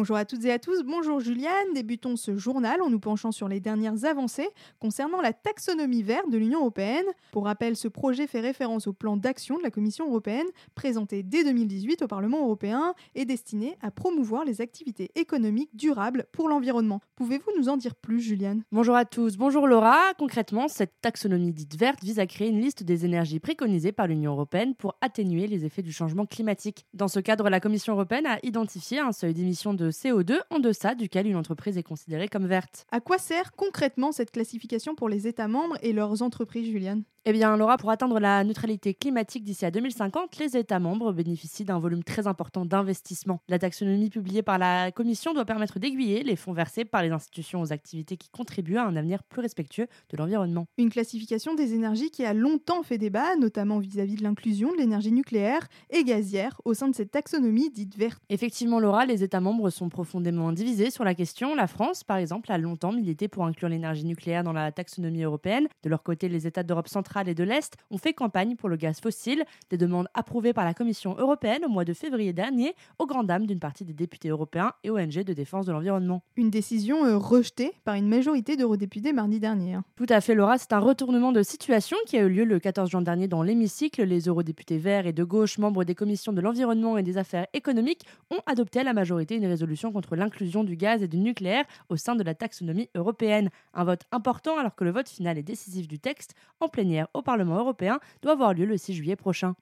Bonjour à toutes et à tous, bonjour Juliane. Débutons ce journal en nous penchant sur les dernières avancées concernant la taxonomie verte de l'Union européenne. Pour rappel, ce projet fait référence au plan d'action de la Commission européenne présenté dès 2018 au Parlement européen et destiné à promouvoir les activités économiques durables pour l'environnement. Pouvez-vous nous en dire plus, Juliane? Bonjour à tous, bonjour Laura. Concrètement, cette taxonomie dite verte vise à créer une liste des énergies préconisées par l'Union européenne pour atténuer les effets du changement climatique. Dans ce cadre, la Commission européenne a identifié un seuil d'émission de CO2 en deçà duquel une entreprise est considérée comme verte. À quoi sert concrètement cette classification pour les États membres et leurs entreprises, Juliane? Eh bien, Laura, pour atteindre la neutralité climatique d'ici à 2050, les États membres bénéficient d'un volume très important d'investissement. La taxonomie publiée par la Commission doit permettre d'aiguiller les fonds versés par les institutions aux activités qui contribuent à un avenir plus respectueux de l'environnement. Une classification des énergies qui a longtemps fait débat, notamment vis-à-vis de l'inclusion de l'énergie nucléaire et gazière au sein de cette taxonomie dite verte. Effectivement, Laura, les États membres sont profondément divisés sur la question. La France, par exemple, a longtemps milité pour inclure l'énergie nucléaire dans la taxonomie européenne. De leur côté, les États d'Europe centrale et de l'Est ont fait campagne pour le gaz fossile, des demandes approuvées par la Commission européenne au mois de février dernier, au grand dam d'une partie des députés européens et ONG de défense de l'environnement. Une décision euh, rejetée par une majorité d'eurodéputés mardi dernier. Hein. Tout à fait, Laura, c'est un retournement de situation qui a eu lieu le 14 juin dernier dans l'hémicycle. Les eurodéputés verts et de gauche, membres des commissions de l'environnement et des affaires économiques, ont adopté à la majorité une résolution contre l'inclusion du gaz et du nucléaire au sein de la taxonomie européenne. Un vote important alors que le vote final est décisif du texte en plénière au Parlement européen doit avoir lieu le 6 juillet prochain.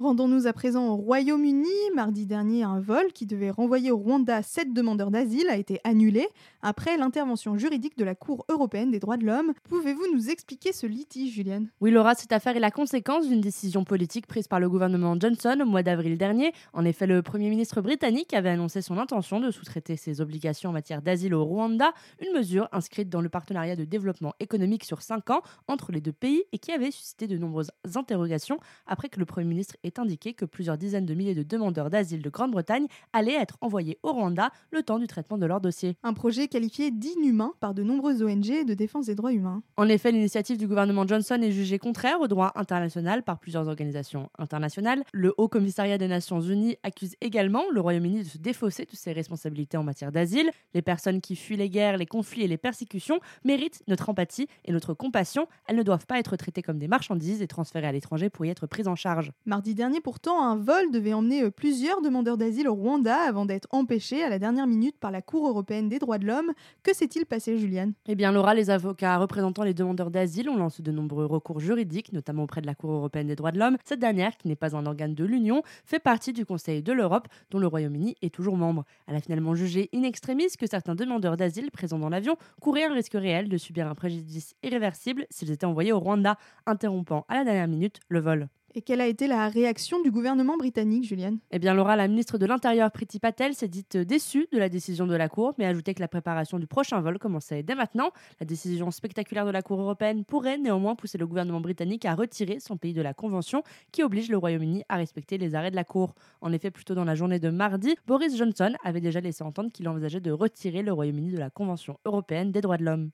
Rendons-nous à présent au Royaume-Uni. Mardi dernier, un vol qui devait renvoyer au Rwanda sept demandeurs d'asile a été annulé après l'intervention juridique de la Cour européenne des droits de l'homme. Pouvez-vous nous expliquer ce litige, Julienne Oui, Laura, cette affaire est la conséquence d'une décision politique prise par le gouvernement Johnson au mois d'avril dernier. En effet, le Premier ministre britannique avait annoncé son intention de sous-traiter ses obligations en matière d'asile au Rwanda, une mesure inscrite dans le partenariat de développement économique sur cinq ans entre les deux pays et qui avait suscité de nombreuses interrogations après que le Premier ministre est indiqué que plusieurs dizaines de milliers de demandeurs d'asile de Grande-Bretagne allaient être envoyés au Rwanda le temps du traitement de leur dossier. Un projet qualifié d'inhumain par de nombreuses ONG de défense des droits humains. En effet, l'initiative du gouvernement Johnson est jugée contraire au droit international par plusieurs organisations internationales. Le Haut Commissariat des Nations Unies accuse également le Royaume-Uni de se défausser de ses responsabilités en matière d'asile. Les personnes qui fuient les guerres, les conflits et les persécutions méritent notre empathie et notre compassion. Elles ne doivent pas être traitées comme des marchandises et transférées à l'étranger pour y être prises en charge. Mardi dernier, pourtant, un vol devait emmener euh, plusieurs demandeurs d'asile au Rwanda avant d'être empêché à la dernière minute par la Cour européenne des droits de l'homme. Que s'est-il passé, Juliane? Eh bien, Laura, les avocats représentant les demandeurs d'asile ont lancé de nombreux recours juridiques, notamment auprès de la Cour européenne des droits de l'homme. Cette dernière, qui n'est pas un organe de l'Union, fait partie du Conseil de l'Europe, dont le Royaume-Uni est toujours membre. Elle a finalement jugé in extremis que certains demandeurs d'asile présents dans l'avion couraient un risque réel de subir un préjudice irréversible s'ils étaient envoyés au Rwanda, interrompant à la dernière minute le vol. Et quelle a été la réaction du gouvernement britannique, Juliane Eh bien, Laura, la ministre de l'Intérieur, Priti Patel, s'est dite déçue de la décision de la Cour, mais a ajouté que la préparation du prochain vol commençait dès maintenant. La décision spectaculaire de la Cour européenne pourrait néanmoins pousser le gouvernement britannique à retirer son pays de la Convention qui oblige le Royaume-Uni à respecter les arrêts de la Cour. En effet, plus tôt dans la journée de mardi, Boris Johnson avait déjà laissé entendre qu'il envisageait de retirer le Royaume-Uni de la Convention européenne des droits de l'homme.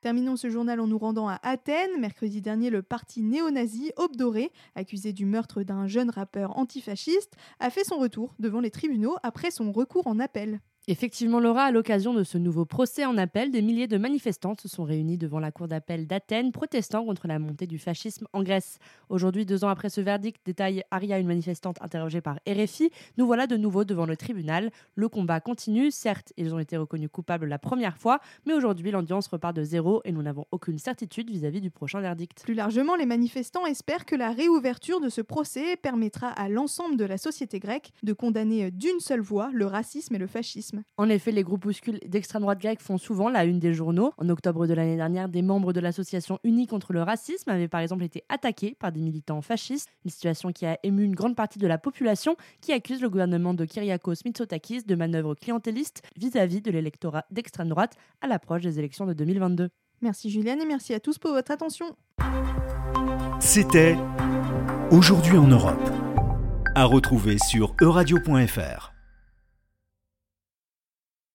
Terminons ce journal en nous rendant à Athènes. Mercredi dernier, le parti néo-nazi Obdoré, accusé du meurtre d'un jeune rappeur antifasciste, a fait son retour devant les tribunaux après son recours en appel. Effectivement, Laura, à l'occasion de ce nouveau procès en appel, des milliers de manifestants se sont réunis devant la cour d'appel d'Athènes, protestant contre la montée du fascisme en Grèce. Aujourd'hui, deux ans après ce verdict, détaille Aria, une manifestante interrogée par RFI, nous voilà de nouveau devant le tribunal. Le combat continue. Certes, ils ont été reconnus coupables la première fois, mais aujourd'hui, l'audience repart de zéro et nous n'avons aucune certitude vis-à-vis du prochain verdict. Plus largement, les manifestants espèrent que la réouverture de ce procès permettra à l'ensemble de la société grecque de condamner d'une seule voix le racisme et le fascisme. En effet, les groupuscules d'extrême droite grecque font souvent la une des journaux. En octobre de l'année dernière, des membres de l'association Unie contre le racisme avaient par exemple été attaqués par des militants fascistes, une situation qui a ému une grande partie de la population qui accuse le gouvernement de Kyriakos Mitsotakis de manœuvres clientélistes vis-à-vis de l'électorat d'extrême droite à l'approche des élections de 2022. Merci Juliane et merci à tous pour votre attention. C'était Aujourd'hui en Europe. À retrouver sur euradio.fr.